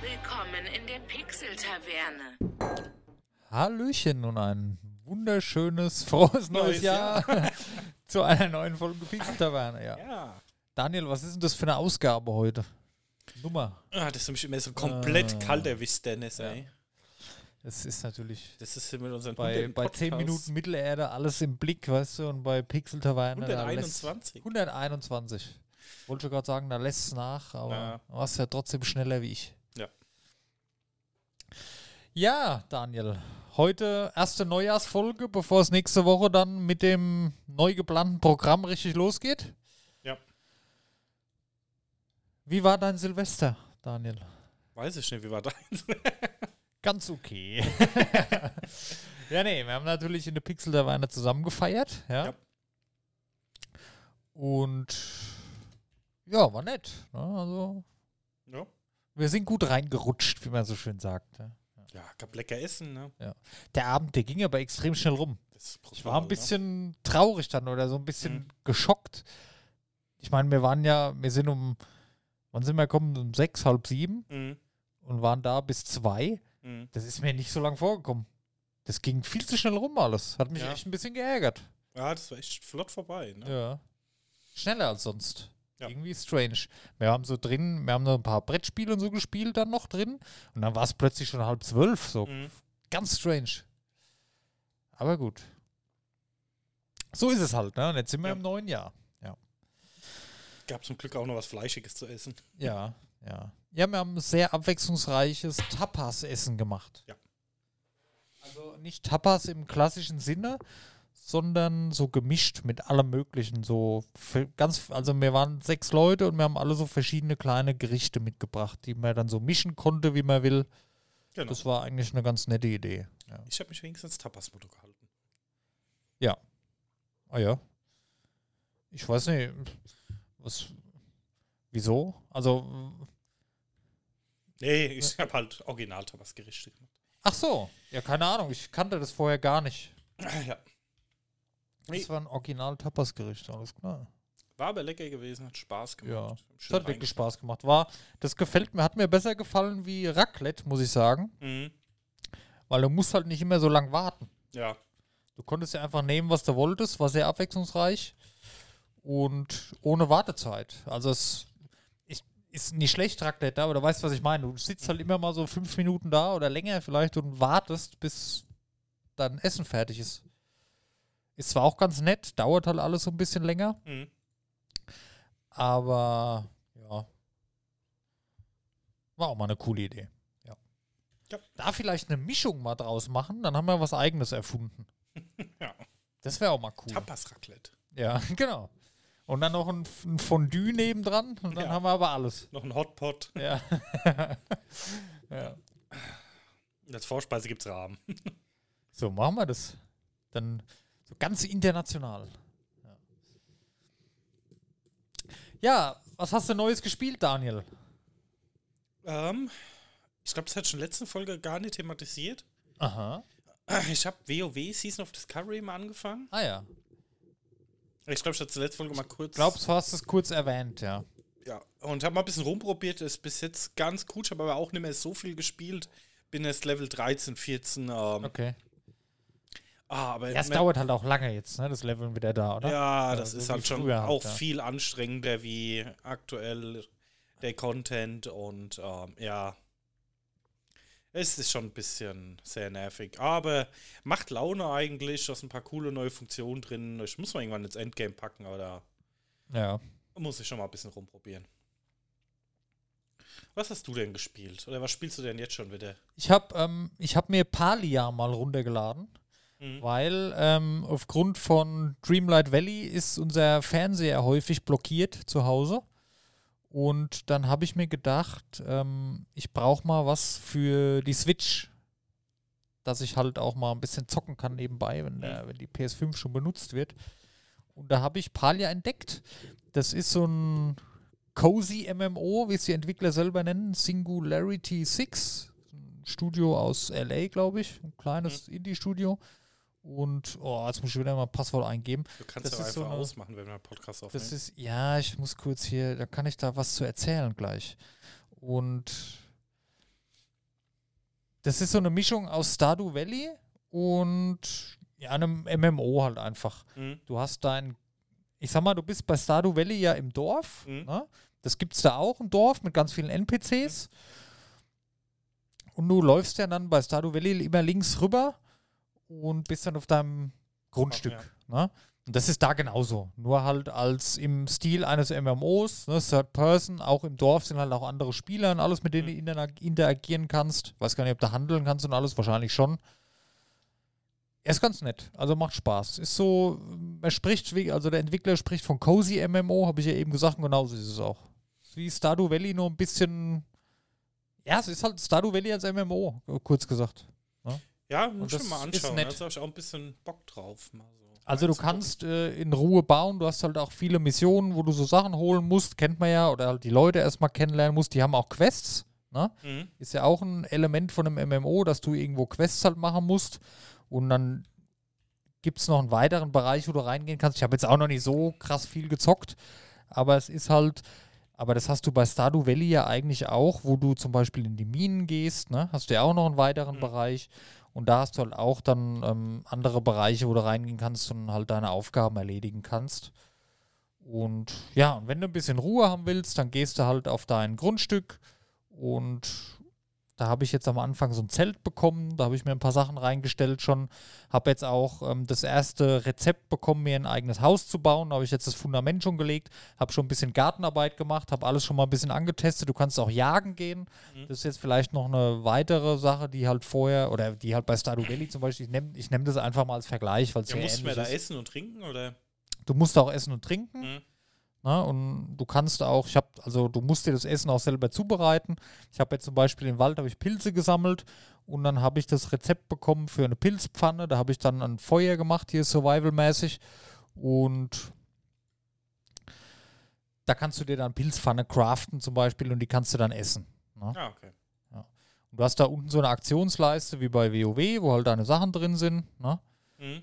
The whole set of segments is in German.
Willkommen in der Pixel-Taverne. Hallöchen und ein wunderschönes, frohes neues, Neues Jahr, zu einer neuen Folge Pixel Taverne. Ja. Ja. Daniel, was ist denn das für eine Ausgabe heute? Nummer. Ah, das ist nämlich immer so komplett Ah. kalt erwischt, Dennis, Ja. ey. Es ist natürlich Das ist mit unseren bei, 100 bei 10 Podcasts. Minuten Mittelerde alles im Blick, weißt du, und bei Pixel Taverne. da lässt- 121. 121. Wollte schon gerade sagen, da lässt es nach, aber Ja. du warst ja trotzdem schneller wie ich. Ja. Daniel. Heute erste Neujahrsfolge, bevor es nächste Woche dann mit dem neu geplanten Programm richtig losgeht. Ja. Wie war dein Silvester, Daniel? Weiß ich nicht, wie war deins? Ganz okay. ja, nee, wir haben natürlich in der Pixel der Weine zusammen gefeiert, ja. Ja. Und ja, war nett. Ne? Also, ja. wir sind gut reingerutscht, wie man so schön sagt. Ja. Ja, gab lecker Essen, ne? Der Abend, der ging aber extrem schnell rum. Ist Ich war ein brutal, bisschen traurig dann oder so ein bisschen Mhm. geschockt. Ich meine, wir waren ja, wir sind um, wann sind wir gekommen? Um sechs, halb sieben Ne? Mhm. und waren da bis zwei. Mhm. Das ist mir nicht so lang vorgekommen. Das ging viel zu schnell rum alles. Hat mich Ja. echt ein bisschen geärgert. Ja, das war echt flott vorbei, ne? Ja. Schneller als sonst. Ja. Irgendwie strange. Wir haben so drin, wir haben noch ein paar Brettspiele und so gespielt dann noch drin. Und dann war es plötzlich schon halb zwölf. So Mhm. ganz strange. Aber gut. So ist es halt, ne? Und jetzt sind wir Ja. im neuen Jahr. Gab zum Glück auch noch was Fleischiges zu essen. Ja, ja. Ja, wir haben ein sehr abwechslungsreiches Tapas-Essen gemacht. Ja. Also nicht Tapas im klassischen Sinne, sondern so gemischt mit allem Möglichen. So ganz, also wir waren sechs Leute und wir haben alle so verschiedene kleine Gerichte mitgebracht, die man dann so mischen konnte, wie man will. Genau. Das war eigentlich eine ganz nette Idee. Ja. ich habe mich wenigstens Tapas-Motto gehalten. Ah ja. Ich weiß nicht, was. Wieso? Also, Nee, ich habe halt Original-Tapas-Gerichte gemacht. ach so. Ja, keine Ahnung. Ich kannte das vorher gar nicht. ja. Das war ein Original-Tapas-Gericht, alles klar. War aber lecker gewesen, hat Spaß gemacht. Ja, Das hat wirklich. Spaß gemacht. War, das gefällt mir, hat mir besser gefallen wie Raclette, muss ich sagen. Mhm. Weil du musst halt nicht immer so lang warten. Ja. Du konntest ja einfach nehmen, was du wolltest, war sehr abwechslungsreich und ohne Wartezeit. Also es ist, ist nicht schlecht Raclette, aber du weißt, was ich meine. Du sitzt halt immer mal so fünf Minuten da oder länger vielleicht und wartest, bis dein Essen fertig ist. Ist zwar auch ganz nett, dauert halt alles so ein bisschen länger, Mhm. aber ja. War auch mal eine coole Idee. Ja. Ja. Da vielleicht eine Mischung mal draus machen, dann haben wir was eigenes erfunden. Ja. Das wäre auch mal cool. Tapas-Raclette. Ja, genau. Und dann noch ein, ein Fondue nebendran und dann Ja. haben wir aber alles. Noch ein Hotpot. Ja. ja. Als Vorspeise gibt's Rahmen. So, machen wir das. Dann so ganz international. Ja. ja, was hast du Neues gespielt, Daniel? Ähm, ich glaube, das hat schon in der letzten Folge gar nicht thematisiert. Aha. Ich habe WoW Season of Discovery mal angefangen. Ah ja. Ich glaube, ich hatte zur letzten Folge mal kurz. Glaubst du, hast es kurz erwähnt, ja. Ja. Und habe mal ein bisschen rumprobiert. Ist bis jetzt ganz gut. Ich habe aber auch nicht mehr so viel gespielt. Bin erst Level 13, 14. Ähm, Okay. Ah, aber Ja, es dauert halt auch lange jetzt, ne? Das Leveln wieder da, oder? Ja, das so ist halt schon halt, auch ja. viel anstrengender wie aktuell der Content und ähm, ja. Es ist schon ein bisschen sehr nervig, aber macht Laune eigentlich. Da sind ein paar coole neue Funktionen drin. Ich muss mal irgendwann ins Endgame packen, aber da Ja. muss ich schon mal ein bisschen rumprobieren. Was hast du denn gespielt? Oder was spielst du denn jetzt schon wieder? Ich habe ähm, ich hab mir Palia mal runtergeladen. Mhm. Weil ähm, aufgrund von Dreamlight Valley ist unser Fernseher häufig blockiert zu Hause. Und dann habe ich mir gedacht, ähm, ich brauche mal was für die Switch, dass ich halt auch mal ein bisschen zocken kann nebenbei, wenn, der, wenn die PS5 schon benutzt wird. Und da habe ich Palia entdeckt. Das ist so ein cozy MMO, wie es die Entwickler selber nennen, Singularity 6. Ein Studio aus LA, glaube ich. Ein kleines Indie-Studio. Und, oh, jetzt muss ich wieder mal ein Passwort eingeben. Du kannst Das ja ist so einfach eine- ausmachen, wenn wir einen Podcast aufnehmen. Das ist, ja, ich muss kurz hier, da kann ich da was zu erzählen gleich. Und das ist so eine Mischung aus Stardew Valley und ja, einem MMO halt einfach. Mhm. Du hast dein, ich sag mal, du bist bei Stardew Valley ja im Dorf. Mhm. Ne? Das gibt es da auch, ein Dorf mit ganz vielen NPCs. Und du läufst ja dann bei Stardew Valley immer links rüber und bist dann auf deinem Grundstück. Ne? Und das ist da genauso. Nur halt als im Stil eines MMOs, ne? Third Person, auch im Dorf sind halt auch andere Spieler und alles, mit denen du interag- interagieren kannst. Weiß gar nicht, ob du handeln kannst und alles, wahrscheinlich schon. Er ist ganz nett, also macht Spaß. Ist so, er spricht, also der Entwickler spricht von Cozy MMO, habe ich ja eben gesagt, und genauso ist es auch. Wie Stardew Valley, nur ein bisschen. Ja, es ist halt Stardew Valley als MMO, kurz gesagt. Ja, muss schon mal anschauen. Da habe ich auch ein bisschen Bock drauf. Mal so Also du kannst äh, in Ruhe bauen, du hast halt auch viele Missionen, wo du so Sachen holen musst, kennt man ja, oder halt die Leute erstmal kennenlernen musst, die haben auch Quests, ne? Mhm. Ist ja auch ein Element von einem MMO, dass du irgendwo Quests halt machen musst und dann gibt es noch einen weiteren Bereich, wo du reingehen kannst. Ich habe jetzt auch noch nicht so krass viel gezockt, aber es ist halt, aber das hast du bei Stardew Valley ja eigentlich auch, wo du zum Beispiel in die Minen gehst, ne? Hast du ja auch noch einen weiteren Mhm. Bereich und da hast du halt auch dann ähm, andere Bereiche, wo du reingehen kannst und halt deine Aufgaben erledigen kannst. Und ja, und wenn du ein bisschen Ruhe haben willst, dann gehst du halt auf dein Grundstück und da habe ich jetzt am Anfang so ein Zelt bekommen, da habe ich mir ein paar Sachen reingestellt schon, habe jetzt auch ähm, das erste Rezept bekommen, mir ein eigenes Haus zu bauen, da habe ich jetzt das Fundament schon gelegt, habe schon ein bisschen Gartenarbeit gemacht, habe alles schon mal ein bisschen angetestet, du kannst auch jagen gehen, Mhm. das ist jetzt vielleicht noch eine weitere Sache, die halt vorher, oder die halt bei Stardew Valley zum Beispiel, ich nehme ich nehm das einfach mal als Vergleich, weil es Ja, sehr musst du ähnlich da ist. essen und trinken oder? Du musst auch essen und trinken. Mhm. Ne? Und du kannst auch, ich habe, also du musst dir das Essen auch selber zubereiten. Ich habe jetzt zum Beispiel im Wald habe ich Pilze gesammelt und dann habe ich das Rezept bekommen für eine Pilzpfanne. Da habe ich dann ein Feuer gemacht, hier survival-mäßig. Und da kannst du dir dann Pilzpfanne craften zum Beispiel und die kannst du dann essen. Ne? Ah, okay. Und du hast da unten so eine Aktionsleiste wie bei WoW, wo halt deine Sachen drin sind. Ne? Mhm.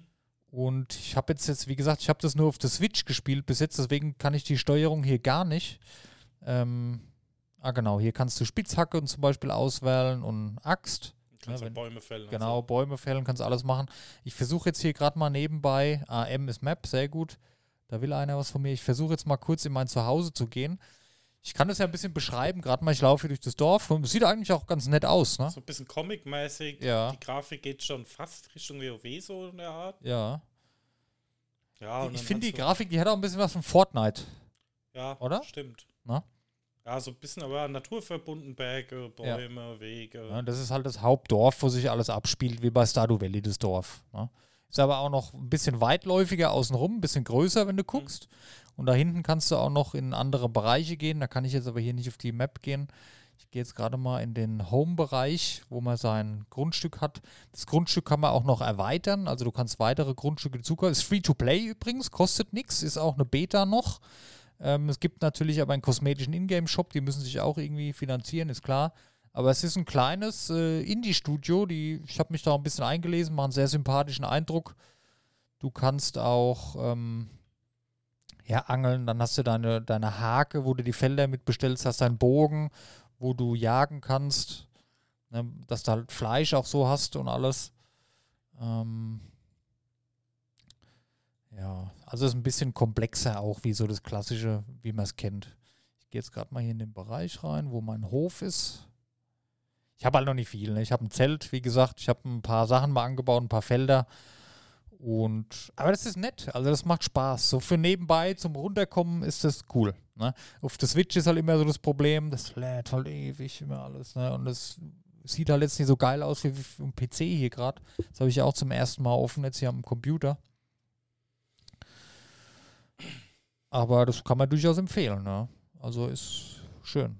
Und ich habe jetzt, jetzt, wie gesagt, ich habe das nur auf der Switch gespielt bis jetzt, deswegen kann ich die Steuerung hier gar nicht. Ähm, ah, genau, hier kannst du Spitzhacke und zum Beispiel auswählen und Axt. Kannst Ja, wenn- Bäume fällen. Genau, Bäume fällen, kannst alles machen. Ich versuche jetzt hier gerade mal nebenbei, AM ist Map, sehr gut. Da will einer was von mir. Ich versuche jetzt mal kurz in mein Zuhause zu gehen. Ich kann das ja ein bisschen beschreiben, gerade mal, ich laufe hier durch das Dorf und es sieht eigentlich auch ganz nett aus, ne? So ein bisschen Comic-mäßig. Ja. Die Grafik geht schon fast Richtung WoW so in der Art. Ja. Ja, und ich finde die Grafik, die hat auch ein bisschen was von Fortnite. Ja, oder? Stimmt. Na? Ja, so ein bisschen aber naturverbunden, Berge, Bäume, Wege. Ja, das ist halt das Hauptdorf, wo sich alles abspielt, wie bei Stardew Valley, das Dorf. Ne? Ist aber auch noch ein bisschen weitläufiger außenrum, ein bisschen größer, wenn du guckst. Und da hinten kannst du auch noch in andere Bereiche gehen. Da kann ich jetzt aber hier nicht auf die Map gehen. Ich gehe jetzt gerade mal in den Home-Bereich, wo man sein Grundstück hat. Das Grundstück kann man auch noch erweitern. Also du kannst weitere Grundstücke zukaufen. Ist free to play übrigens, kostet nichts, ist auch eine Beta noch. Ähm, es gibt natürlich aber einen kosmetischen Ingame-Shop, die müssen sich auch irgendwie finanzieren, ist klar. Aber es ist ein kleines äh, Indie-Studio, die, ich habe mich da ein bisschen eingelesen, machen einen sehr sympathischen Eindruck. Du kannst auch ähm, ja, angeln, dann hast du deine, deine Hake, wo du die Felder mit bestellst, hast deinen Bogen, wo du jagen kannst, ne, dass du halt Fleisch auch so hast und alles. Ähm, ja, also es ist ein bisschen komplexer auch, wie so das klassische, wie man es kennt. Ich gehe jetzt gerade mal hier in den Bereich rein, wo mein Hof ist. Ich habe halt noch nicht viel. Ne? Ich habe ein Zelt, wie gesagt, ich habe ein paar Sachen mal angebaut, ein paar Felder. Und aber das ist nett, also das macht Spaß. So für nebenbei zum Runterkommen ist das cool. Ne? Auf der Switch ist halt immer so das Problem, das lädt halt ewig immer alles. Ne? Und das sieht halt jetzt nicht so geil aus wie dem PC hier gerade. Das habe ich ja auch zum ersten Mal offen jetzt hier am Computer. Aber das kann man durchaus empfehlen. Ne? Also ist schön.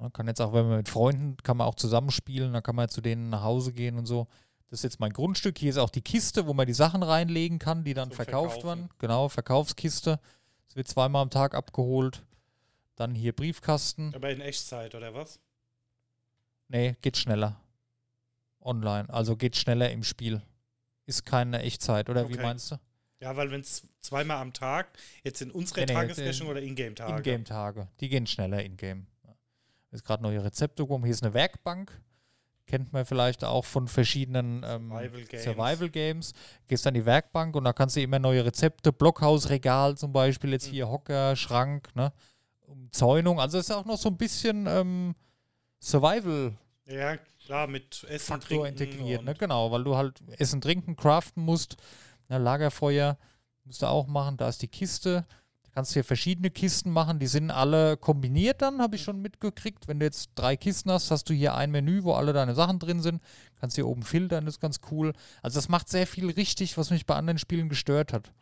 Man kann jetzt auch, wenn man mit Freunden, kann man auch zusammenspielen, dann kann man zu denen nach Hause gehen und so. Das ist jetzt mein Grundstück. Hier ist auch die Kiste, wo man die Sachen reinlegen kann, die dann verkauft werden. Genau, Verkaufskiste. Es wird zweimal am Tag abgeholt. Dann hier Briefkasten. Aber in Echtzeit, oder was? Nee, geht schneller. Online. Also geht schneller im Spiel. Ist keine Echtzeit, oder wie Okay. meinst du? Ja, weil wenn es zweimal am Tag, jetzt in unserer Nee, nee, Tagesrechnung den- oder Ingame-Tage. Ingame-Tage. Die gehen schneller in-game. Ist gerade neue Rezepte gekommen. Hier ist eine Werkbank. kennt man vielleicht auch von verschiedenen ähm, Survival Games. Survival Games. Gehst an die Werkbank und da kannst du immer neue Rezepte, Blockhausregal zum Beispiel, jetzt Mhm. hier Hocker, Schrank, ne? Umzäunung. Also ist auch noch so ein bisschen ähm, Survival Ja, klar, mit Essen, Faktor Trinken integriert, ne? Genau, weil du halt Essen, Trinken, craften musst. Ne, Lagerfeuer musst du auch machen. Da ist die Kiste. Kannst du hier verschiedene Kisten machen. Die sind alle kombiniert dann, habe ich schon mitgekriegt. Wenn du jetzt drei Kisten hast, hast du hier ein Menü, wo alle deine Sachen drin sind. Kannst hier oben filtern, das ist ganz cool. Also das macht sehr viel richtig, was mich bei anderen Spielen gestört hat.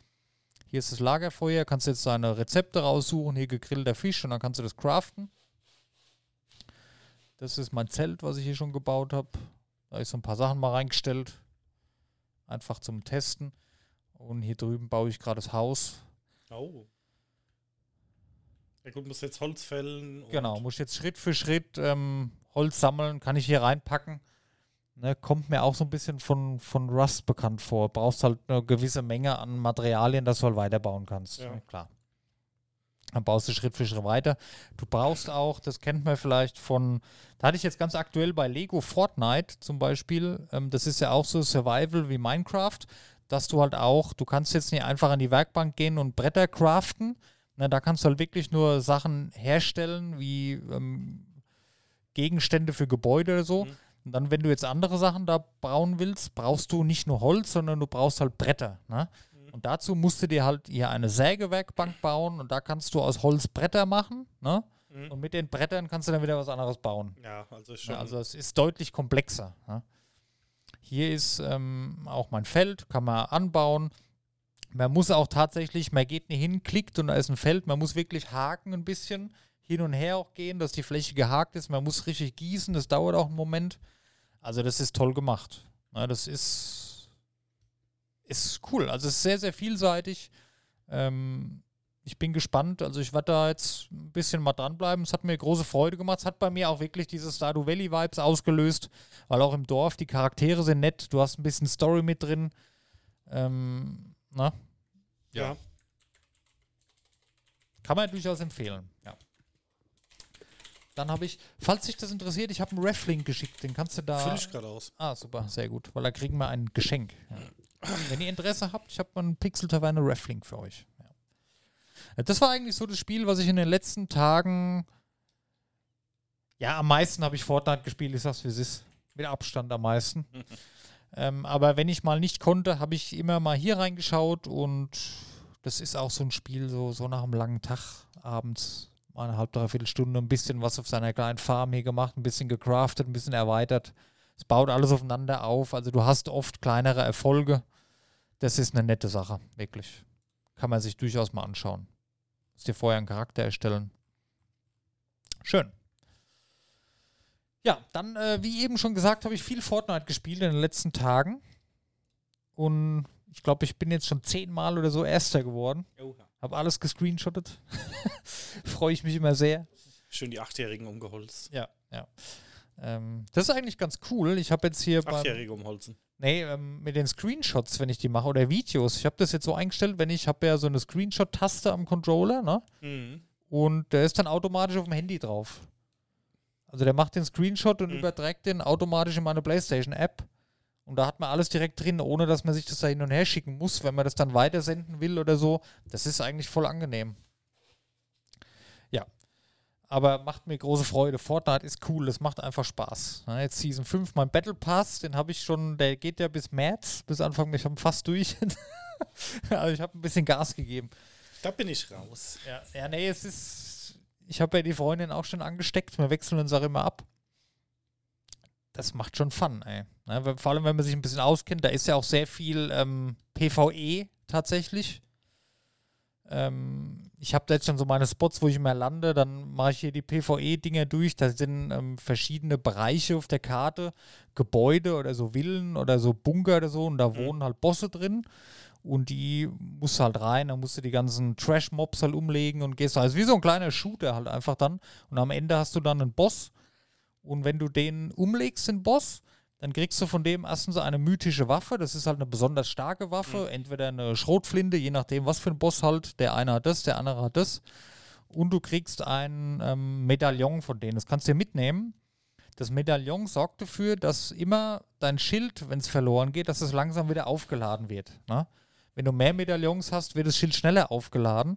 Hier ist das Lagerfeuer, kannst jetzt deine Rezepte raussuchen, hier gegrillter Fisch und dann kannst du das craften. Das ist mein Zelt, was ich hier schon gebaut habe. Da habe ich so ein paar Sachen mal reingestellt. Einfach zum Testen. Und hier drüben baue ich gerade das Haus. Oh. Ja gut, muss jetzt Holz fällen. und- Genau, muss jetzt Schritt für Schritt ähm, Holz sammeln, kann ich hier reinpacken. Ne, kommt mir auch so ein bisschen von, von Rust bekannt vor. Brauchst halt eine gewisse Menge an Materialien, dass du halt weiterbauen kannst. Ja. Ne, klar. Dann baust du Schritt für Schritt weiter. Du brauchst auch, das kennt man vielleicht von, da hatte ich jetzt ganz aktuell bei Lego Fortnite zum Beispiel, ähm, das ist ja auch so Survival wie Minecraft, dass du halt auch, du kannst jetzt nicht einfach an die Werkbank gehen und Bretter craften. Na, da kannst du halt wirklich nur Sachen herstellen, wie ähm, Gegenstände für Gebäude oder so. Mhm. Und dann, wenn du jetzt andere Sachen da bauen willst, brauchst du nicht nur Holz, sondern du brauchst halt Bretter. Ne? Mhm. Und dazu musst du dir halt hier eine Sägewerkbank bauen und da kannst du aus Holz Bretter machen. Ne? Mhm. Und mit den Brettern kannst du dann wieder was anderes bauen. Ja, also schon. Ja, also es ist deutlich komplexer. Ja. Hier ist ähm, auch mein Feld, kann man anbauen. Man muss auch tatsächlich, man geht nicht hin, klickt und da ist ein Feld, man muss wirklich haken ein bisschen, hin und her auch gehen, dass die Fläche gehakt ist. Man muss richtig gießen, das dauert auch einen Moment. Also das ist toll gemacht. Ja, das ist, ist cool. Also es ist sehr, sehr vielseitig. Ähm, ich bin gespannt. Also ich werde da jetzt ein bisschen mal dranbleiben. Es hat mir große Freude gemacht. Es hat bei mir auch wirklich diese Stardew Valley Vibes ausgelöst, weil auch im Dorf die Charaktere sind nett. Du hast ein bisschen Story mit drin. Ähm, na? ja. Kann man durchaus empfehlen. Ja. Dann habe ich, falls dich das interessiert, ich habe einen Reflink geschickt. Den kannst du da. Fülle ich gerade aus. Ah, super, sehr gut. Weil da kriegen wir ein Geschenk. Ja. Wenn ihr Interesse habt, ich habe einen Pixel Taverne Reflink für euch. Ja. Ja, Das war eigentlich so das Spiel, was ich in den letzten Tagen. Ja, am meisten habe ich Fortnite gespielt, ich sag's wie es ist. Mit Abstand am meisten. ähm, aber wenn ich mal nicht konnte, habe ich immer mal hier reingeschaut und das ist auch so ein Spiel, so, so nach einem langen Tag abends, eine halbe, dreiviertel Stunde, ein bisschen was auf seiner kleinen Farm hier gemacht, ein bisschen gecraftet, ein bisschen erweitert. Es baut alles aufeinander auf. Also du hast oft kleinere Erfolge. Das ist eine nette Sache, wirklich. Kann man sich durchaus mal anschauen. Musst dir vorher einen Charakter erstellen. Schön. Ja, dann, äh, wie eben schon gesagt, habe ich viel Fortnite gespielt in den letzten Tagen. Und ich glaube, ich bin jetzt schon zehnmal oder so Erster geworden. Habe alles gescreenshottet. Freue ich mich immer sehr. Schön die Achtjährigen umgeholzt. Ja, ja. Ähm, das ist eigentlich ganz cool. Ich habe jetzt hier Achtjährige umholzen. nee, ähm, mit den Screenshots, wenn ich die mache, oder Videos. Ich habe das jetzt so eingestellt, wenn ich habe ja so eine Screenshot-Taste am Controller, ne? Mhm. Und der ist dann automatisch auf dem Handy drauf. Also der macht den Screenshot und Mhm. überträgt den automatisch in meine PlayStation-App. Und da hat man alles direkt drin, ohne dass man sich das da hin und her schicken muss, wenn man das dann weitersenden will oder so. Das ist eigentlich voll angenehm. Ja. Aber macht mir große Freude. Fortnite ist cool, das macht einfach Spaß. Ja, jetzt Season 5, mein Battle Pass, den habe ich schon, der geht ja bis März, bis Anfang, ich habe fast durch. also ich habe ein bisschen Gas gegeben. Da bin ich raus. Ja, ja nee, es ist. Ich habe ja die Freundin auch schon angesteckt. Wir wechseln uns auch immer ab. Das macht schon Fun, ey. Ne, wenn- vor allem, wenn man sich ein bisschen auskennt, da ist ja auch sehr viel ähm, PvE tatsächlich. Ähm, ich habe da jetzt schon so meine Spots, wo ich immer lande. Dann mache ich hier die PvE-Dinger durch. Da sind ähm, verschiedene Bereiche auf der Karte, Gebäude oder so Villen oder so Bunker oder so. Und da Mhm. wohnen halt Bosse drin. Und die musst du halt rein, dann musst du die ganzen Trash-Mobs halt umlegen und gehst also wie so ein kleiner Shooter halt einfach dann. Und am Ende hast du dann einen Boss. Und wenn du den umlegst, den Boss, dann kriegst du von dem erstens eine mythische Waffe. Das ist halt eine besonders starke Waffe. Entweder eine Schrotflinte, je nachdem, was für ein Boss halt. Der eine hat das, der andere hat das. Und du kriegst ein ähm, Medaillon von denen. Das kannst du dir mitnehmen. Das Medaillon sorgt dafür, dass immer dein Schild, wenn es verloren geht, dass es langsam wieder aufgeladen wird. Ne? Wenn du mehr Medaillons hast, wird das Schild schneller aufgeladen.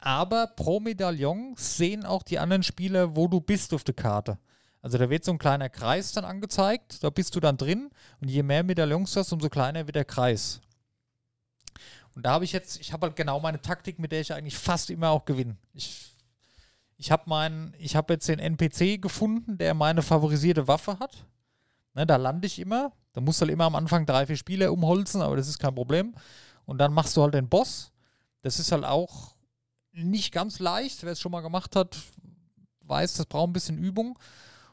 Aber pro Medaillon sehen auch die anderen Spieler, wo du bist auf der Karte. Also da wird so ein kleiner Kreis dann angezeigt, da bist du dann drin und je mehr Medaillons du hast, umso kleiner wird der Kreis. Und da habe ich jetzt, ich habe halt genau meine Taktik, mit der ich eigentlich fast immer auch gewinne. Ich, ich habe meinen, jetzt den NPC gefunden, der meine favorisierte Waffe hat. Ne, da lande ich immer. Da musst du halt immer am Anfang drei, vier Spieler umholzen, aber das ist kein Problem. Und dann machst du halt den Boss. Das ist halt auch nicht ganz leicht. Wer es schon mal gemacht hat, weiß, das braucht ein bisschen Übung.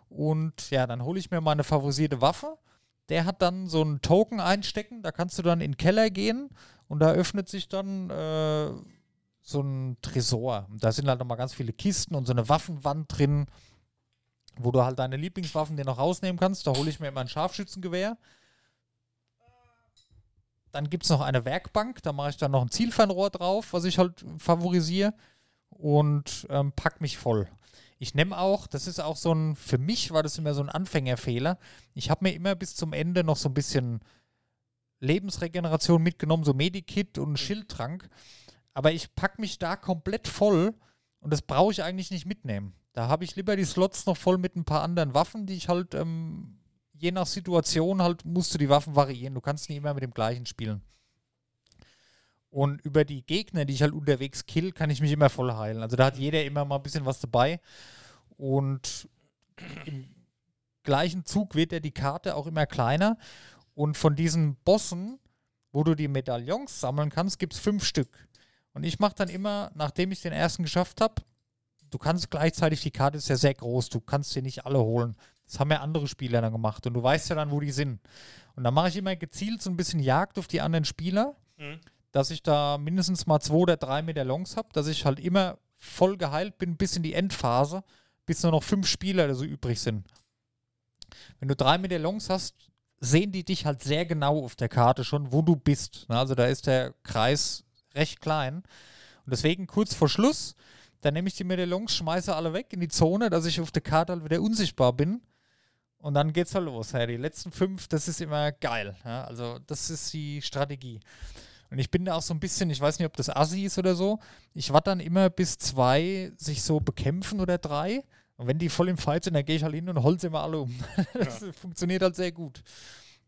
Und ja, dann hole ich mir meine favorisierte Waffe. Der hat dann so einen Token einstecken. Da kannst du dann in den Keller gehen und da öffnet sich dann äh, so ein Tresor. Da sind halt nochmal ganz viele Kisten und so eine Waffenwand drin, wo du halt deine Lieblingswaffen dir noch rausnehmen kannst. Da hole ich mir immer ein Scharfschützengewehr. Dann gibt es noch eine Werkbank, da mache ich dann noch ein Zielfernrohr drauf, was ich halt favorisiere und ähm, pack mich voll. Ich nehme auch, das ist auch so ein, für mich war das immer so ein Anfängerfehler. Ich habe mir immer bis zum Ende noch so ein bisschen Lebensregeneration mitgenommen, so Medikit und Schildtrank. Aber ich packe mich da komplett voll und das brauche ich eigentlich nicht mitnehmen. Da habe ich lieber die Slots noch voll mit ein paar anderen Waffen, die ich halt, ähm, je nach Situation halt, musst du die Waffen variieren. Du kannst nicht immer mit dem gleichen spielen. Und über die Gegner, die ich halt unterwegs kill, kann ich mich immer voll heilen. Also da hat jeder immer mal ein bisschen was dabei. Und im gleichen Zug wird ja die Karte auch immer kleiner. Und von diesen Bossen, wo du die Medaillons sammeln kannst, gibt es fünf Stück. Und ich mache dann immer, nachdem ich den ersten geschafft habe, du kannst gleichzeitig, die Karte ist ja sehr groß, du kannst dir nicht alle holen. Das haben ja andere Spieler dann gemacht und du weißt ja dann, wo die sind. Und dann mache ich immer gezielt so ein bisschen Jagd auf die anderen Spieler, mhm. dass ich da mindestens mal zwei oder drei Medaillons habe, dass ich halt immer voll geheilt bin bis in die Endphase, bis nur noch fünf Spieler so übrig sind. Wenn du drei Medaillons hast, sehen die dich halt sehr genau auf der Karte schon, wo du bist. Also da ist der Kreis recht klein. Und deswegen kurz vor Schluss, dann nehme ich die Medaillons, schmeiße alle weg in die Zone, dass ich auf der Karte halt wieder unsichtbar bin. Und dann geht's halt los. Ja, die letzten fünf, das ist immer geil. Ja, also das ist die Strategie. Und ich bin da auch so ein bisschen, ich weiß nicht, ob das Assi ist oder so. Ich warte dann immer bis zwei sich so bekämpfen oder drei. Und wenn die voll im Fight sind, dann gehe ich halt hin und holze immer alle um. das ja. funktioniert halt sehr gut.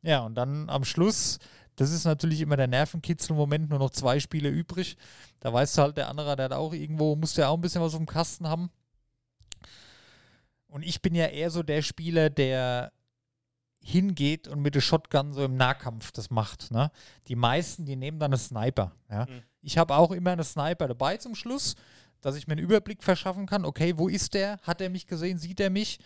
Ja, und dann am Schluss, das ist natürlich immer der Nervenkitzel-Moment, nur noch zwei Spiele übrig. Da weißt du halt, der andere, der hat auch irgendwo, muss ja auch ein bisschen was auf dem Kasten haben. Und ich bin ja eher so der Spieler, der hingeht und mit der Shotgun so im Nahkampf das macht. Ne? Die meisten, die nehmen dann einen Sniper. Ja? Mhm. Ich habe auch immer einen Sniper dabei zum Schluss dass ich mir einen Überblick verschaffen kann, okay, wo ist der? Hat er mich gesehen? Sieht er mich?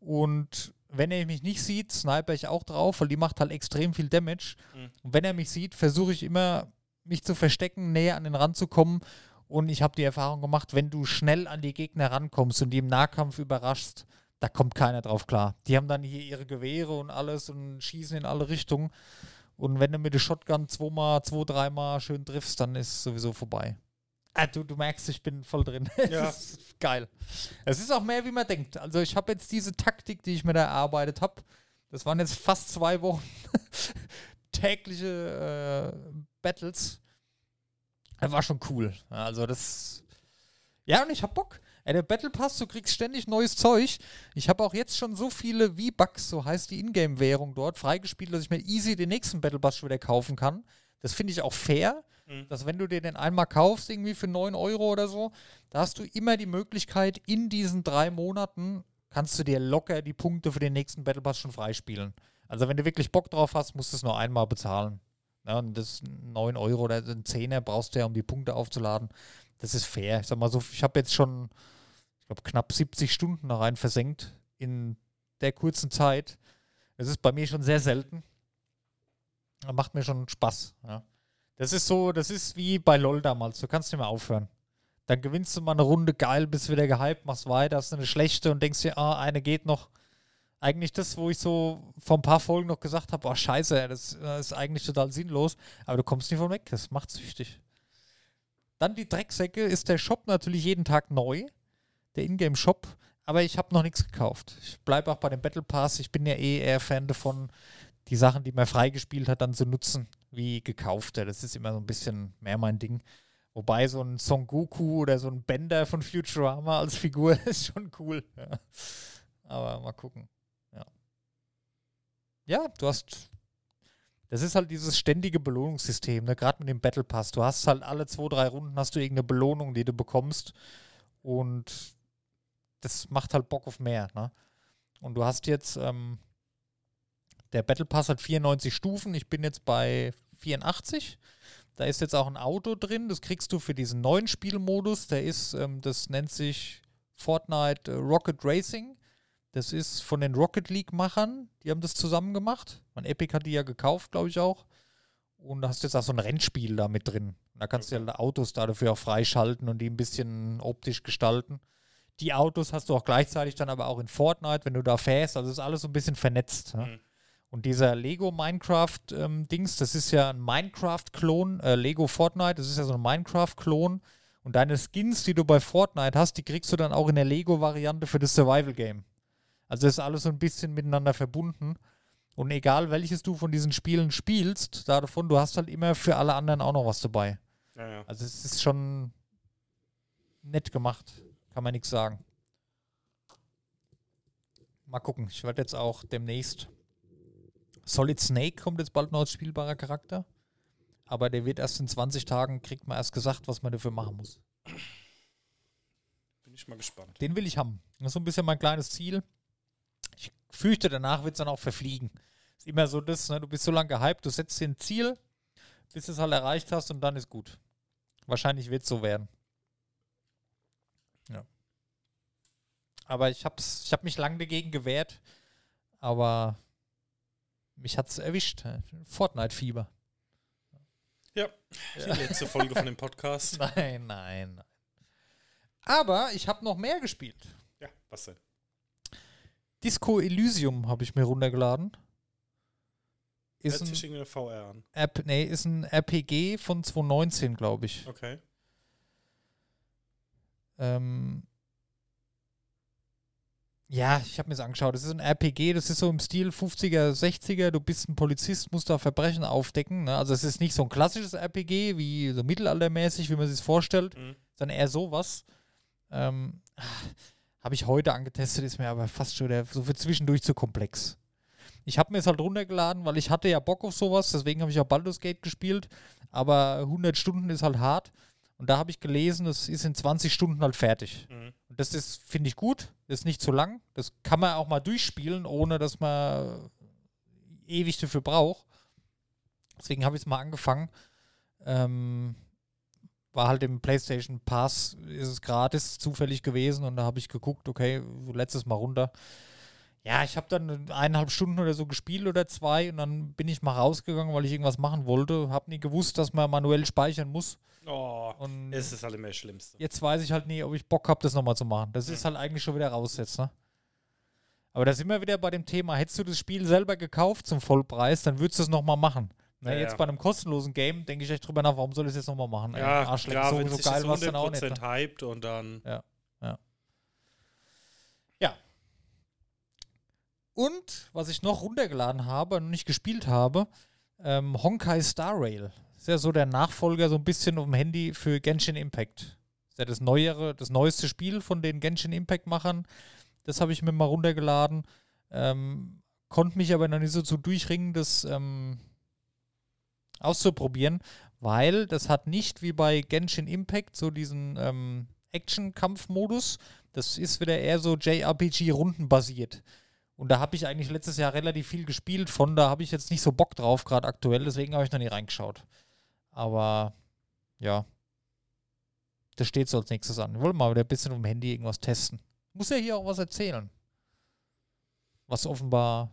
Und wenn er mich nicht sieht, sniper ich auch drauf, weil die macht halt extrem viel Damage. Mhm. Und wenn er mich sieht, versuche ich immer, mich zu verstecken, näher an den Rand zu kommen. Und ich habe die Erfahrung gemacht, wenn du schnell an die Gegner rankommst und die im Nahkampf überraschst, da kommt keiner drauf klar. Die haben dann hier ihre Gewehre und alles und schießen in alle Richtungen. Und wenn du mit der Shotgun zweimal, zwei, dreimal schön triffst, dann ist es sowieso vorbei. Ah, du, du merkst, ich bin voll drin. Ja. geil. Es ist auch mehr, wie man denkt. Also ich habe jetzt diese Taktik, die ich mir da erarbeitet habe. Das waren jetzt fast zwei Wochen tägliche äh, Battles. Das war schon cool. Also das. Ja, und ich hab Bock. Ey, der Battle Pass, du kriegst ständig neues Zeug. Ich habe auch jetzt schon so viele V-Bucks, so heißt die Ingame-Währung dort, freigespielt, dass ich mir easy den nächsten Battle Pass schon wieder kaufen kann. Das finde ich auch fair. Mhm. Dass wenn du dir den einmal kaufst, irgendwie für 9 Euro oder so, da hast du immer die Möglichkeit, in diesen drei Monaten kannst du dir locker die Punkte für den nächsten Battle Pass schon freispielen. Also wenn du wirklich Bock drauf hast, musst du es nur einmal bezahlen. Ja, und das 9 Euro oder ein Zehner brauchst du ja, um die Punkte aufzuladen. Das ist fair. Ich sag mal so, ich habe jetzt schon, ich glaube, knapp 70 Stunden da rein versenkt in der kurzen Zeit. Das ist bei mir schon sehr selten. Macht mir schon Spaß. Ja. Das ist so, das ist wie bei LOL damals. Du kannst nicht mehr aufhören. Dann gewinnst du mal eine Runde geil, bist wieder gehypt, machst weiter, hast eine schlechte und denkst dir, ah, eine geht noch. Eigentlich das, wo ich so vor ein paar Folgen noch gesagt habe, oh scheiße, das, das ist eigentlich total sinnlos, aber du kommst nicht von weg, das macht süchtig. Dann die Drecksäcke ist der Shop natürlich jeden Tag neu, der Ingame-Shop, aber ich habe noch nichts gekauft. Ich bleibe auch bei dem Battle Pass. Ich bin ja eh eher Fan davon, die Sachen, die man freigespielt hat, dann zu nutzen, wie gekaufte. Das ist immer so ein bisschen mehr mein Ding. Wobei so ein Son Goku oder so ein Bender von Futurama als Figur ist schon cool. Ja. Aber mal gucken. Ja. Du hast. Das ist halt dieses ständige Belohnungssystem, ne? gerade mit dem Battle Pass. Du hast halt alle zwei, drei Runden hast du irgendeine Belohnung, die du bekommst. Und das macht halt Bock auf mehr. Ne? Und du hast jetzt, ähm, der Battle Pass hat 94 Stufen, ich bin jetzt bei 84. Da ist jetzt auch ein Auto drin, das kriegst du für diesen neuen Spielmodus. Der ist, ähm, das nennt sich Fortnite äh, Rocket Racing. Das ist von den Rocket League-Machern, die haben das zusammen gemacht. Mein Epic hat die ja gekauft, glaube ich auch. Und da hast du jetzt auch so ein Rennspiel da mit drin. Da kannst du ja Autos da dafür auch freischalten und die ein bisschen optisch gestalten. Die Autos hast du auch gleichzeitig dann aber auch in Fortnite, wenn du da fährst. Also ist alles so ein bisschen vernetzt. Ne? Mhm. Und dieser Lego Minecraft-Dings, ähm, das ist ja ein Minecraft-Klon, äh, Lego Fortnite, das ist ja so ein Minecraft-Klon. Und deine Skins, die du bei Fortnite hast, die kriegst du dann auch in der Lego-Variante für das Survival-Game. Also ist alles so ein bisschen miteinander verbunden. Und egal welches du von diesen Spielen spielst, davon, du hast halt immer für alle anderen auch noch was dabei. Ja, ja. Also es ist schon nett gemacht. Kann man nichts sagen. Mal gucken. Ich werde jetzt auch demnächst. Solid Snake kommt jetzt bald noch als spielbarer Charakter. Aber der wird erst in 20 Tagen, kriegt man erst gesagt, was man dafür machen muss. Bin ich mal gespannt. Den will ich haben. Das ist so ein bisschen mein kleines Ziel. Fürchte, danach wird es dann auch verfliegen. Ist immer so das, ne? du bist so lange gehypt, du setzt dir ein Ziel, bis du es halt erreicht hast und dann ist gut. Wahrscheinlich wird es so werden. Ja. Aber ich habe ich hab mich lang dagegen gewehrt, aber mich hat es erwischt. Fortnite-Fieber. Ja, die letzte Folge von dem Podcast. Nein, nein, nein. Aber ich habe noch mehr gespielt. Ja, was denn? Disco Elysium habe ich mir runtergeladen. Ist ein, eine VR an. App, nee, ist ein RPG von 2019, glaube ich. Okay. Ähm, ja, ich habe mir das angeschaut. Das ist ein RPG, das ist so im Stil 50er, 60er. Du bist ein Polizist, musst da Verbrechen aufdecken. Ne? Also es ist nicht so ein klassisches RPG, wie so mittelaltermäßig, wie man sich vorstellt, Mhm. sondern eher sowas. Ähm, habe ich heute angetestet, ist mir aber fast schon der, so für zwischendurch zu komplex. Ich habe mir es halt runtergeladen, weil ich hatte ja Bock auf sowas, deswegen habe ich auch Baldur's Gate gespielt, aber 100 Stunden ist halt hart. Und da habe ich gelesen, das ist in 20 Stunden halt fertig. Mhm. Und das ist, finde ich, gut. Das ist nicht zu lang. Das kann man auch mal durchspielen, ohne dass man ewig dafür braucht. Deswegen habe ich es mal angefangen. Ähm, war halt im PlayStation Pass, ist es gratis zufällig gewesen und da habe ich geguckt, okay, letztes Mal runter. Ja, ich habe dann eineinhalb Stunden oder so gespielt oder zwei und dann bin ich mal rausgegangen, weil ich irgendwas machen wollte. Habe nie gewusst, dass man manuell speichern muss. Oh, Und es ist halt immer das Schlimmste. jetzt weiß ich halt nie, ob ich Bock habe, das nochmal zu machen. Das ist halt eigentlich schon wieder raus jetzt, ne? Aber da sind wir wieder bei dem Thema, hättest du das Spiel selber gekauft zum Vollpreis, dann würdest du es nochmal machen. Ne, Ja, jetzt ja. bei einem kostenlosen Game denke ich echt drüber nach, warum soll ich es jetzt nochmal machen? Ey, Ja, Arschleck, klar, so, wenn so geil war es dann auch nicht. 100% Ne? hyped und dann. Und was ich noch runtergeladen habe und nicht gespielt habe, ähm, Honkai Star Rail. Ist ja so der Nachfolger so ein bisschen auf dem Handy für Genshin Impact. Ist ja das neuere, das neueste Spiel von den Genshin Impact Machern. Das habe ich mir mal runtergeladen. Ähm, konnte mich aber noch nicht so zu durchringen, das ähm, auszuprobieren, weil das hat nicht wie bei Genshin Impact so diesen ähm, Action-Kampf-Modus. Das ist wieder eher so JRPG-rundenbasiert. Und da habe ich eigentlich letztes Jahr relativ viel gespielt von. Da habe ich jetzt nicht so Bock drauf, gerade aktuell. Deswegen habe ich noch nie reingeschaut. Aber ja, das steht so als nächstes an. Wir wollen mal wieder ein bisschen dem Handy irgendwas testen. Muss ja hier auch was erzählen. Was offenbar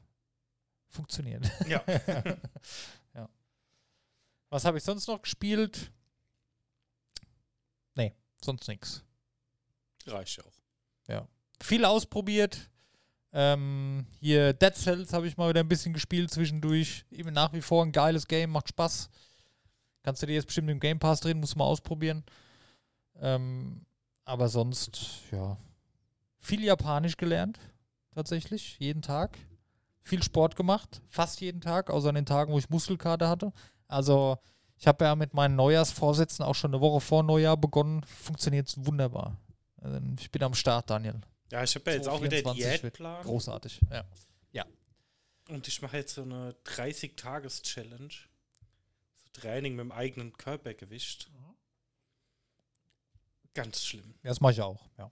funktioniert. Ja. ja. Was habe ich sonst noch gespielt? Nee, sonst nichts Reicht ja auch. viel ausprobiert. Ähm, hier Dead Cells habe ich mal wieder ein bisschen gespielt zwischendurch. Eben nach wie vor ein geiles Game, macht Spaß. Kannst du dir jetzt bestimmt im Game Pass drin, musst du mal ausprobieren. Ähm, aber sonst, ja, viel Japanisch gelernt, tatsächlich, jeden Tag. Viel Sport gemacht, fast jeden Tag, außer an den Tagen, wo ich Muskelkater hatte. Also, ich habe ja mit meinen Neujahrsvorsätzen auch schon eine Woche vor Neujahr begonnen. Funktioniert wunderbar. Also, ich bin am Start, Daniel. Ja, ich habe ja jetzt auch wieder 2024 wird Diätplan. Großartig, ja. Und ich mache jetzt so eine 30-Tages-Challenge. So Training mit dem eigenen Körpergewicht. Ganz schlimm. Das mache ich auch, ja.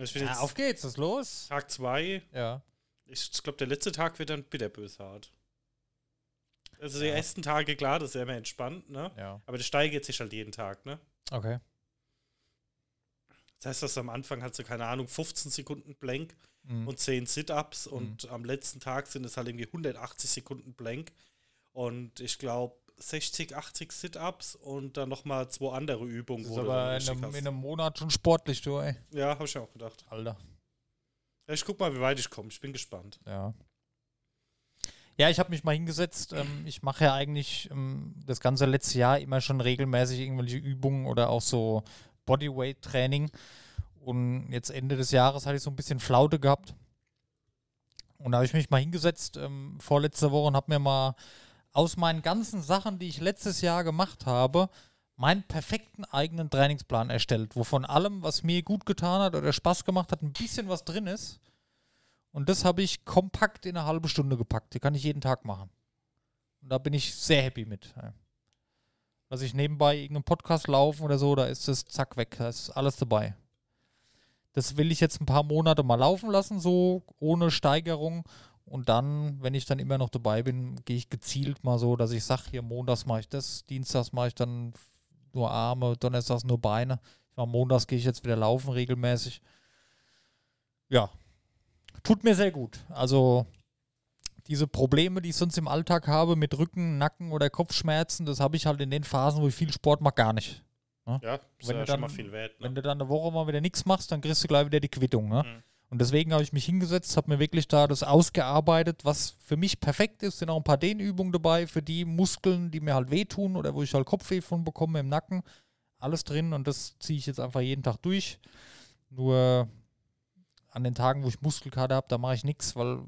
Ich ja jetzt auf geht's, ist los. Tag 2. Ja. Ich glaube, der letzte Tag wird dann bitterbös hart. Also die Ja. ersten Tage, klar, das ist ja immer entspannt, ne? Ja. Aber das steigert sich halt jeden Tag, ne? Okay. Das heißt, dass du am Anfang hast du, keine Ahnung, 15 Sekunden Blank Mhm. und 10 Sit-Ups und am letzten Tag sind es halt irgendwie 180 Sekunden Blank und ich glaube 60, 80 Sit-Ups und dann nochmal zwei andere Übungen. Das ist aber in einem, in einem Monat schon sportlich, du, ey. ja, habe ich auch gedacht. Alter. Ja, ich guck mal, wie weit ich komme. Ich bin gespannt. Ja. Ja, ich habe mich mal hingesetzt. Ähm, ich mache ja eigentlich ähm, das ganze letzte Jahr immer schon regelmäßig irgendwelche Übungen oder auch so Bodyweight-Training. Und jetzt Ende des Jahres hatte ich so ein bisschen Flaute gehabt. Und da habe ich mich mal hingesetzt ähm, vorletzte Woche und habe mir mal aus meinen ganzen Sachen, die ich letztes Jahr gemacht habe, meinen perfekten eigenen Trainingsplan erstellt, wo von allem, was mir gut getan hat oder Spaß gemacht hat, ein bisschen was drin ist. Und das habe ich kompakt in eine halbe Stunde gepackt. Die kann ich jeden Tag machen. Und da bin ich sehr happy mit. Ja. Lass ich nebenbei irgendeinen Podcast laufen oder so, da ist das zack weg. Da ist alles dabei. Das will ich jetzt ein paar Monate mal laufen lassen, so ohne Steigerung. Und dann, wenn ich dann immer noch dabei bin, gehe ich gezielt mal so, dass ich sage, hier montags mache ich das, dienstags mache ich dann nur Arme, donnerstags nur Beine. Mache montags gehe ich jetzt wieder laufen regelmäßig. Ja, tut mir sehr gut. Also diese Probleme, die ich sonst im Alltag habe mit Rücken, Nacken oder Kopfschmerzen, das habe ich halt in den Phasen, wo ich viel Sport mache, gar nicht. Ja, ist Wenn ja du schon dann- mal viel wert. Wenn Ne? du dann eine Woche mal wieder nichts machst, dann kriegst du gleich wieder die Quittung. Ne? Mhm. Und deswegen habe ich mich hingesetzt, habe mir wirklich da das ausgearbeitet, was für mich perfekt ist. Sind auch ein paar Dehnübungen dabei für die Muskeln, die mir halt wehtun oder wo ich halt Kopfweh von bekomme im Nacken. Alles drin und das ziehe ich jetzt einfach jeden Tag durch. Nur an den Tagen, wo ich Muskelkater habe, da mache ich nichts, weil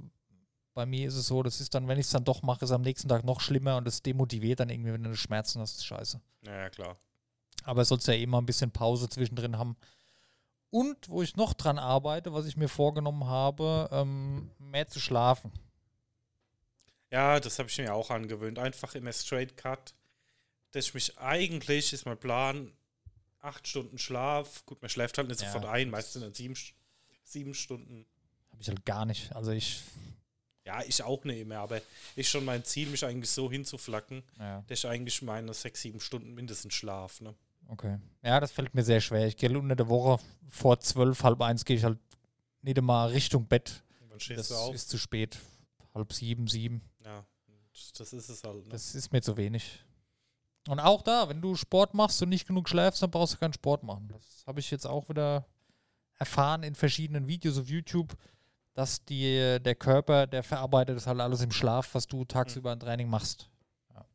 bei mir ist es so, das ist dann, wenn ich es dann doch mache, ist am nächsten Tag noch schlimmer und das demotiviert dann irgendwie, wenn du Schmerzen hast, ist scheiße. Ja, klar. Aber es sollst ja immer ein bisschen Pause zwischendrin haben. Und wo ich noch dran arbeite, was ich mir vorgenommen habe, ähm, mehr zu schlafen. Ja, das habe ich mir auch angewöhnt. Einfach immer straight cut. Dass ich mich eigentlich, ist mein Plan, acht Stunden Schlaf. Gut, man schläft halt nicht Ja, sofort ein, meistens dann sieben, sieben Stunden. Habe ich halt gar nicht. Also ich, Ja, ich auch nicht mehr, aber ist schon mein Ziel, mich eigentlich so hinzuflacken, ja, dass ich eigentlich meine sechs, sieben Stunden mindestens schlaf. Ne? okay. Ja, das fällt mir sehr schwer. Ich gehe unter der Woche vor zwölf, halb eins gehe ich halt nicht immer Richtung Bett. Das ist zu spät. Halb sieben, sieben. Ja, das ist es halt. Ne? Das ist mir zu wenig. Und auch da, wenn du Sport machst und nicht genug schläfst, dann brauchst du keinen Sport machen. Das habe ich jetzt auch wieder erfahren in verschiedenen Videos auf YouTube, dass die, der Körper, der verarbeitet das halt alles im Schlaf, was du tagsüber im Training machst. Ja.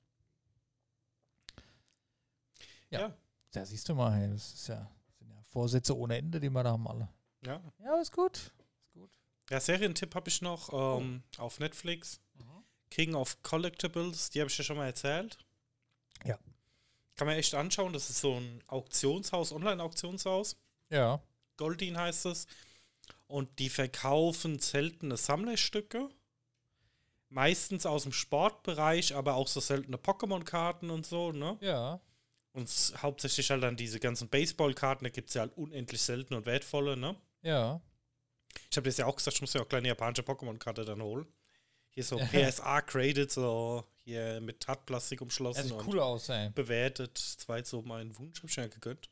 Ja. Ja. Ja, siehst du mal, hey, das ist ja, sind ja Vorsätze ohne Ende, die wir da haben alle. ja. Ja, ist gut. Ist gut. Ja, Serientipp habe ich noch ähm, auf Netflix. King of Collectibles, die habe ich ja schon mal erzählt. Ja. Kann man echt anschauen, das ist so ein Auktionshaus, Online-Auktionshaus. Ja. Goldin heißt es. Und die verkaufen seltene Sammlerstücke. Meistens aus dem Sportbereich, aber auch so seltene Pokémon-Karten und so, ne? Ja. Und hauptsächlich halt dann diese ganzen Baseball-Karten, da gibt es ja halt unendlich seltene und wertvolle, ne? Ja. Ich habe das ja auch gesagt, ich muss ja auch kleine japanische Pokémon-Karte dann holen. Hier so Ja. PSA graded, so hier mit Hartplastik umschlossen und cool aus, ey. bewertet. Das war jetzt so mein Wunsch, habe ich mir gegönnt.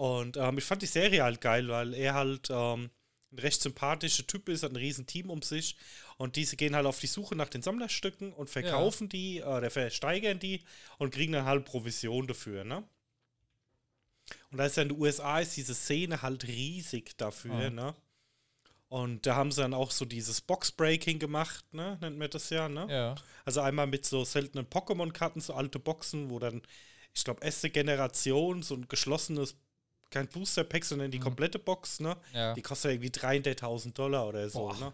Und ähm, ich fand die Serie halt geil, weil er halt ähm, ein recht sympathischer Typ ist, hat ein riesen Team um sich und diese gehen halt auf die Suche nach den Sammlerstücken und verkaufen die äh, oder versteigern die und kriegen dann halt Provision dafür, ne? Und da ist ja in den USA ist diese Szene halt riesig dafür, Ah. ne? Und da haben sie dann auch so dieses Boxbreaking gemacht, ne? Nennt man das ja, ne? Ja. Also einmal mit so seltenen Pokémon-Karten, so alte Boxen, wo dann, ich glaube, erste Generation, so ein geschlossenes kein Booster-Pack, sondern die komplette Box, ne? Ja. Die kostet irgendwie 300.000 Dollar oder so, Boah. ne?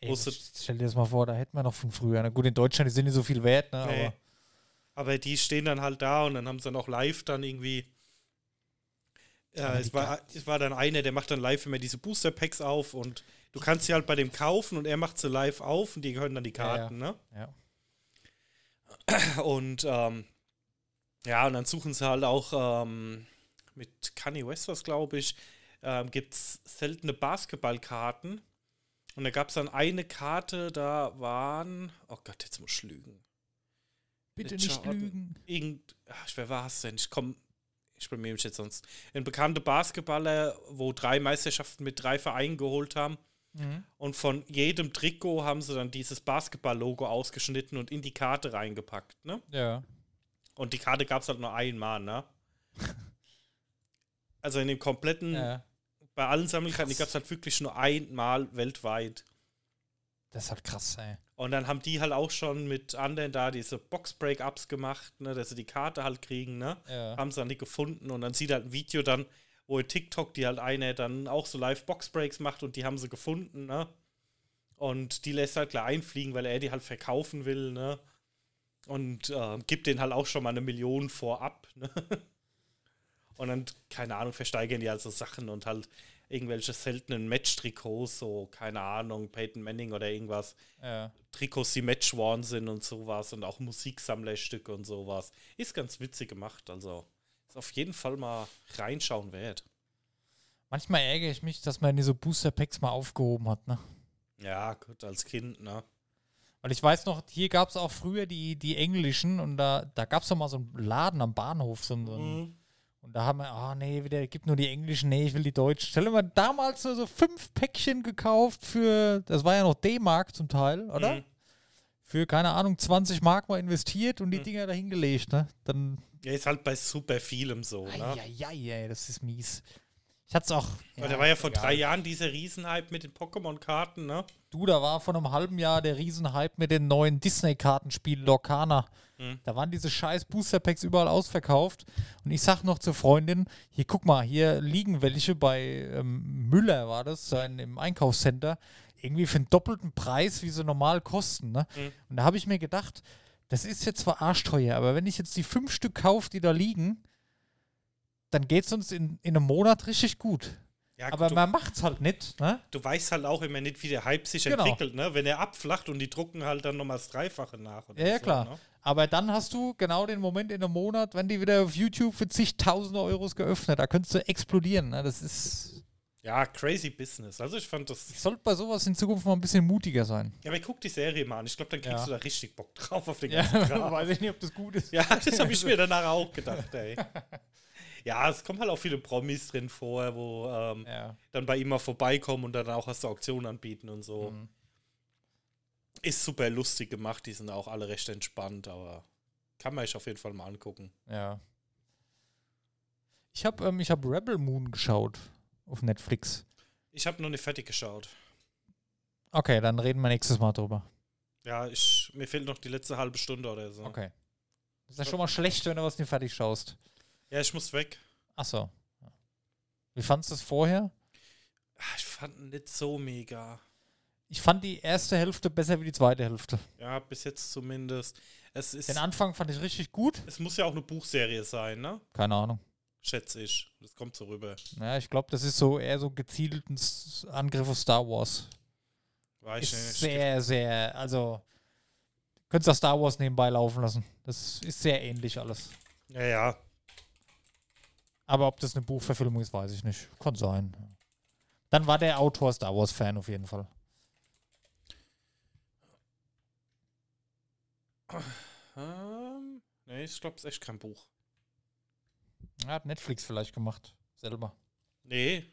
Ey, stell dir das mal vor, da hätten wir noch von früher. Na gut, in Deutschland die sind nicht so viel wert, ne? Nee. Aber Aber die stehen dann halt da und dann haben sie dann auch live dann irgendwie. Ja, Aber es die war, es war dann einer, der macht dann live immer diese Booster-Packs auf und du kannst sie halt bei dem kaufen und er macht sie live auf und die gehören dann die Ja, ja. Karten, ne? ja. Und ähm, ja, und dann suchen sie halt auch ähm, mit Kanye West, was glaube ich, ähm, gibt es seltene Basketballkarten. Und da gab es dann eine Karte, da waren, oh Gott, jetzt muss ich lügen. Bitte nicht Jordan. lügen. Irgend, ach, wer war es denn? Ich komme, ich blamier mich jetzt sonst. Ein bekannter Basketballer, wo drei Meisterschaften mit drei Vereinen geholt haben. Mhm. Und von jedem Trikot haben sie dann dieses Basketball-Logo ausgeschnitten und in die Karte reingepackt, ne? Ja. Und die Karte gab es halt nur einmal, ne? Also in dem kompletten, ja. bei allen Sammelkarten, die gab es halt wirklich nur einmal weltweit. Das ist halt krass, ey. Und dann haben die halt auch schon mit anderen da diese Box-Break-Ups gemacht, ne, dass sie die Karte halt kriegen, ne? Ja. Haben sie dann nicht gefunden und dann sieht halt ein Video dann, wo TikTok die halt eine dann auch so Live-Box-Breaks macht und die haben sie gefunden, ne? Und die lässt halt gleich einfliegen, weil er die halt verkaufen will, ne? Und äh, gibt denen halt auch schon mal eine Million vorab, ne? Und dann, keine Ahnung, versteigern die halt so Sachen und halt irgendwelche seltenen Match-Trikots, so, keine Ahnung, Peyton Manning oder irgendwas. ja. Trikots, die Match-worn sind und sowas und auch Musiksammlerstücke und sowas. Ist ganz witzig gemacht, also ist auf jeden Fall mal reinschauen wert. Manchmal ärgere ich mich, dass man diese Booster-Packs mal aufgehoben hat, ne? Ja, gut, als Kind, ne? Weil ich weiß noch, hier gab es auch früher die, die englischen und da, da gab es doch mal so einen Laden am Bahnhof. So, so einen- Mhm. Und da haben wir, ah nee, wieder gibt nur die englischen, nee, ich will die deutschen. Stell dir mal damals nur so fünf Päckchen gekauft für, das war ja noch D-Mark zum Teil, oder? Mhm. Für, keine Ahnung, 20 Mark mal investiert und die Mhm. Dinger dahingelegt, ne? Dann, Ja, ist halt bei super vielem so, ne? eieiei, ey, das ist mies. Ich hatte es auch. Weil da war ja vor egal. drei Jahren dieser Riesenhype mit den Pokémon-Karten, ne? Du, da war vor einem halben Jahr der Riesenhype mit den neuen Disney-Kartenspielen Lorcana. Mhm. Da waren diese scheiß Booster-Packs überall ausverkauft. Und ich sag noch zur Freundin, hier guck mal, hier liegen welche bei ähm, Müller, war das, da in, im Einkaufscenter, irgendwie für einen doppelten Preis, wie sie normal kosten. Ne? Mhm. Und da habe ich mir gedacht, das ist jetzt zwar arschteuer, aber wenn ich jetzt die fünf Stück kaufe, die da liegen, dann geht es uns in, in einem Monat richtig gut. Ja, aber gut, man macht es halt nicht. Ne? du, weißt halt auch immer nicht, wie der Hype sich Genau. entwickelt, ne? Wenn er abflacht und die drucken halt dann nochmal das Dreifache nach. Ja, ja, so, klar. Ne? Aber dann hast du genau den Moment in einem Monat, wenn die wieder auf YouTube für zigtausende Euros geöffnet, da könntest du explodieren. Ne? Das ist. Ja, crazy Business. Also ich fand das. Ich sollte bei sowas in Zukunft mal ein bisschen mutiger sein. Ja, aber guck die Serie mal an. Ich glaube, dann kriegst Ja. du da richtig Bock drauf auf den Ja, ganzen Kram. weiß ich nicht, ob das gut ist. Ja, das habe ich mir danach auch gedacht, ey. Ja, es kommen halt auch viele Promis drin vor, wo ähm, Ja. dann bei ihm mal vorbeikommen und dann auch aus der Auktion anbieten und so. Mhm. Ist super lustig gemacht, die sind auch alle recht entspannt, aber kann man sich auf jeden Fall mal angucken. ja. Ich habe ähm, ich hab Rebel Moon geschaut auf Netflix. Ich habe noch nicht fertig geschaut. Okay, dann reden wir nächstes Mal drüber. Ja, ich, mir fehlt noch die letzte halbe Stunde oder so. Okay. Das ist ja schon mal schlecht, wenn du was nicht fertig schaust. Ja, ich muss weg. Achso. Wie fandest du es vorher? Ah, Ich fand nicht so mega. Ich fand die erste Hälfte besser wie die zweite Hälfte. Ja, bis jetzt zumindest. Es ist. Den Anfang fand ich richtig gut. Es muss ja auch eine Buchserie sein, ne? Keine Ahnung. Schätze ich. Das kommt so rüber. Ja, ich glaube, das ist so eher so gezielten Angriff auf Star Wars. Weiß ich Ist nicht. sehr, sehr, also könntest du Star Wars nebenbei laufen lassen. Das ist sehr ähnlich alles. Ja, ja. Aber ob das eine Buchverfilmung ist, weiß ich nicht. Kann sein. Dann war der Autor Star Wars-Fan auf jeden Fall. Ähm, nee, ich glaube, es ist echt kein Buch. Er hat Netflix vielleicht gemacht. Selber. Nee.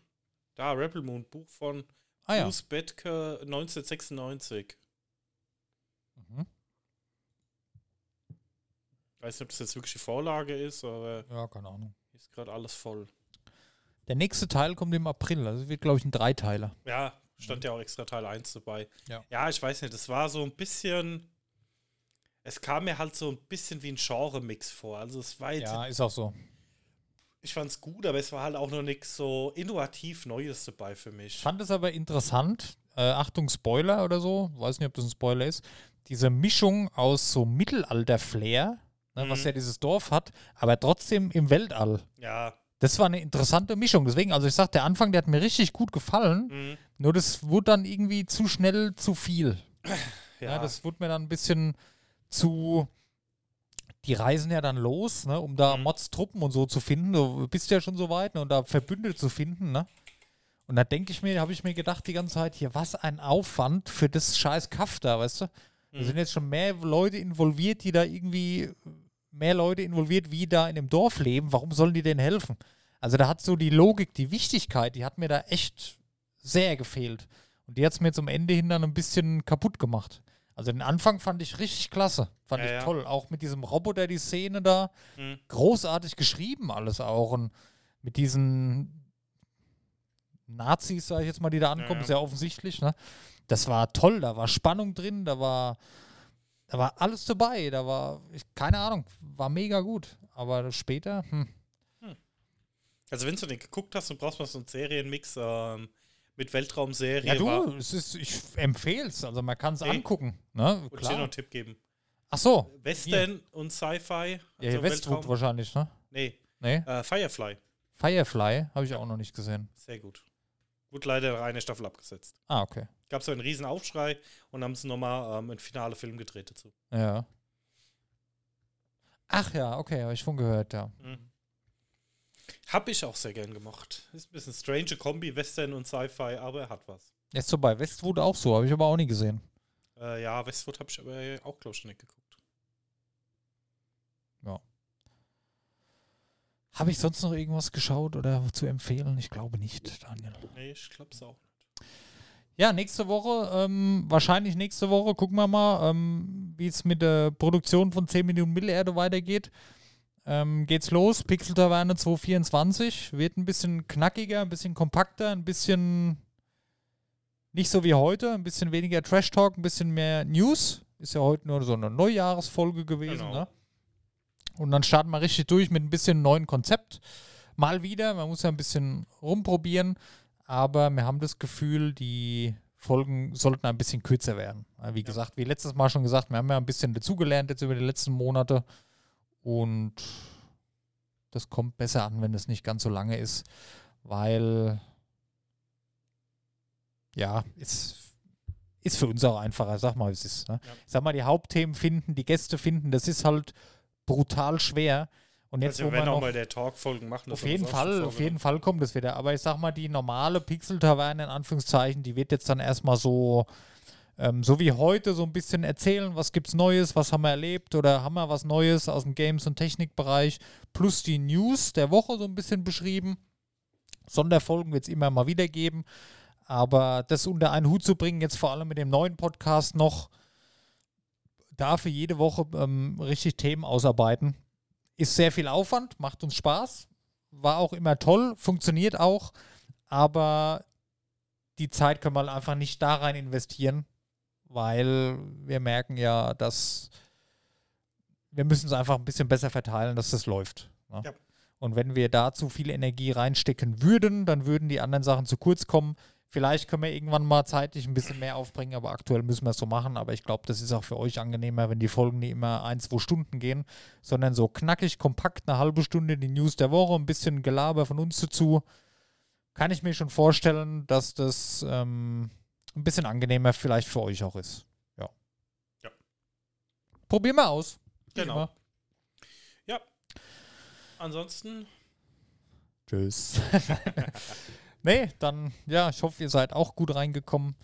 Da, Rebel Moon, Buch von Ah ja. Bruce Bettke 1996. Mhm. Weiß nicht, ob das jetzt wirklich die Vorlage ist, aber Ja, keine Ahnung. Gerade alles voll. Der nächste Teil kommt im April. Also wird, glaube ich, ein Dreiteiler. Ja, stand ja auch extra Teil 1 dabei. Ja. ja, ich weiß nicht, es war so ein bisschen. Es kam mir halt so ein bisschen wie ein Genre-Mix vor. Also es war jetzt Ja, ist auch so. Ich fand's gut, aber es war halt auch noch nichts so innovativ Neues dabei für Ich mich. fand es aber interessant, äh, Achtung Spoiler oder so, weiß nicht, ob das ein Spoiler ist, diese Mischung aus so Mittelalter-Flair, ne, was Mhm. ja dieses Dorf hat, aber trotzdem im Weltall. Ja. Das war eine interessante Mischung. Deswegen, also ich sag, der Anfang, der hat mir richtig gut gefallen, Mhm. nur das wurde dann irgendwie zu schnell zu viel. Ja, Ja, das wurde mir dann ein bisschen zu. Die reisen ja dann los, ne, um da Mhm. Mods Truppen und so zu finden. Du bist ja schon so weit, ne, und da Verbündete zu finden, ne? Und da denke ich mir, habe ich mir gedacht die ganze Zeit, hier, was ein Aufwand für das scheiß Kaff da, weißt du? Da Mhm. sind jetzt schon mehr Leute involviert, die da irgendwie, mehr Leute involviert, wie da in dem Dorf leben. Warum sollen die denen helfen? Also da hat so die Logik, die Wichtigkeit, die hat mir da echt sehr gefehlt. Und die hat es mir zum Ende hin dann ein bisschen kaputt gemacht. Also den Anfang fand ich richtig klasse. Fand Ja, ich ja. toll. Auch mit diesem Roboter, die Szene da. Mhm. Großartig geschrieben alles auch. Und mit diesen Nazis, sag ich jetzt mal, die da ankommen, ja. sehr offensichtlich. Ne? Das war toll. Da war Spannung drin. Da war, da war alles dabei. Da war, ich, keine Ahnung, war mega gut. Aber später, hm. Also wenn du den geguckt hast und brauchst mal so einen Serienmix ähm, mit Weltraumserie, Ja, du, es ist, ich empfehle es. Also man kann es Nee. angucken. Ne? wollte ich dir noch Klar. einen Tipp geben. Ach so. Western und Sci-Fi. Ja, also Westwood Weltraum. wahrscheinlich, ne? Nee, Nee. äh, Firefly. Firefly habe ich auch noch nicht gesehen. Sehr gut. Wurde leider eine Staffel abgesetzt. Ah, okay. Gab so einen riesen Aufschrei und haben sie nochmal ähm, einen finale Film gedreht dazu. Ja. Ach ja, okay, habe ich von gehört, ja. Mhm. Hab ich auch sehr gern gemacht. Ist ein bisschen strange Kombi, Western und Sci-Fi, aber er hat was. Ist so bei Westwood auch so, habe ich aber auch nie gesehen. Äh, ja, Westwood habe ich aber auch, glaube ich, nicht geguckt. Habe ich sonst noch irgendwas geschaut oder zu empfehlen? Ich glaube nicht, Daniel. Nee, ich glaub's auch nicht. Ja, nächste Woche, ähm, wahrscheinlich nächste Woche, gucken wir mal, ähm, wie es mit der Produktion von 10 Millionen Mittelerde weitergeht. Ähm, geht's los, Pixel Taverne 224, wird ein bisschen knackiger, ein bisschen kompakter, ein bisschen nicht so wie heute, ein bisschen weniger Trash Talk, ein bisschen mehr News. Ist ja heute nur so eine Neujahresfolge gewesen, Genau. ne? Und dann starten wir richtig durch mit ein bisschen neuen Konzept. Mal wieder, man muss ja ein bisschen rumprobieren, aber wir haben das Gefühl, die Folgen sollten ein bisschen kürzer werden. Äh, Wie gesagt, wie letztes Mal schon gesagt, wir haben ja ein bisschen dazugelernt jetzt über die letzten Monate und das kommt besser an, wenn es nicht ganz so lange ist, weil ja, ist, ist für uns auch einfacher, sag mal, wie es ist. Ne? Ja. Ich sag mal, die Hauptthemen finden, die Gäste finden, das ist halt brutal schwer. Und jetzt, also, wo wir man werden auch noch mal der Talk-Folgen machen. auf jeden Fall, auf jeden. Fall kommt es wieder. Aber ich sag mal, die normale Pixel-Taverne in Anführungszeichen, die wird jetzt dann erstmal so, ähm, so wie heute, so ein bisschen erzählen, was gibt's Neues, was haben wir erlebt oder haben wir was Neues aus dem Games- und Technikbereich, plus die News der Woche so ein bisschen beschrieben. Sonderfolgen wird es immer mal wieder geben. Aber das unter einen Hut zu bringen, jetzt vor allem mit dem neuen Podcast noch, dafür jede Woche ähm, richtig Themen ausarbeiten, ist sehr viel Aufwand, macht uns Spaß, war auch immer toll, funktioniert auch, aber die Zeit können wir einfach nicht da rein investieren, weil wir merken ja, dass wir müssen es einfach ein bisschen besser verteilen, dass das läuft. Ne? Ja. Und wenn wir da zu viel Energie reinstecken würden, dann würden die anderen Sachen zu kurz kommen. Vielleicht können wir irgendwann mal zeitlich ein bisschen mehr aufbringen, aber aktuell müssen wir es so machen. Aber ich glaube, das ist auch für euch angenehmer, wenn die Folgen nicht immer ein, zwei Stunden gehen, sondern so knackig, kompakt, eine halbe Stunde die News der Woche, ein bisschen Gelaber von uns dazu. Kann ich mir schon vorstellen, dass das ähm, ein bisschen angenehmer vielleicht für euch auch ist. Ja. Ja. Probieren wir aus. Genau. Ja. Ansonsten, Tschüss. nee, dann, ja, ich hoffe, ihr seid auch gut reingekommen.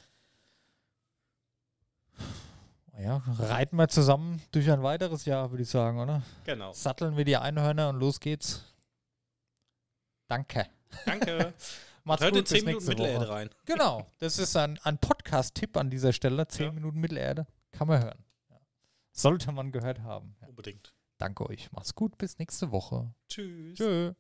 Ja, reiten wir zusammen durch ein weiteres Jahr, würde ich sagen, oder? genau. Satteln wir die Einhörner und los geht's. Danke. Danke. Macht's gut, bis 10 Minuten Mittelerde rein. Genau, das ist ein, ein Podcast-Tipp an dieser Stelle. 10 Ja. Minuten Mittelerde. Kann man hören. Ja. Sollte man gehört haben. Ja. Unbedingt. Danke euch. Macht's gut, bis nächste Woche. Tschüss. Tschö.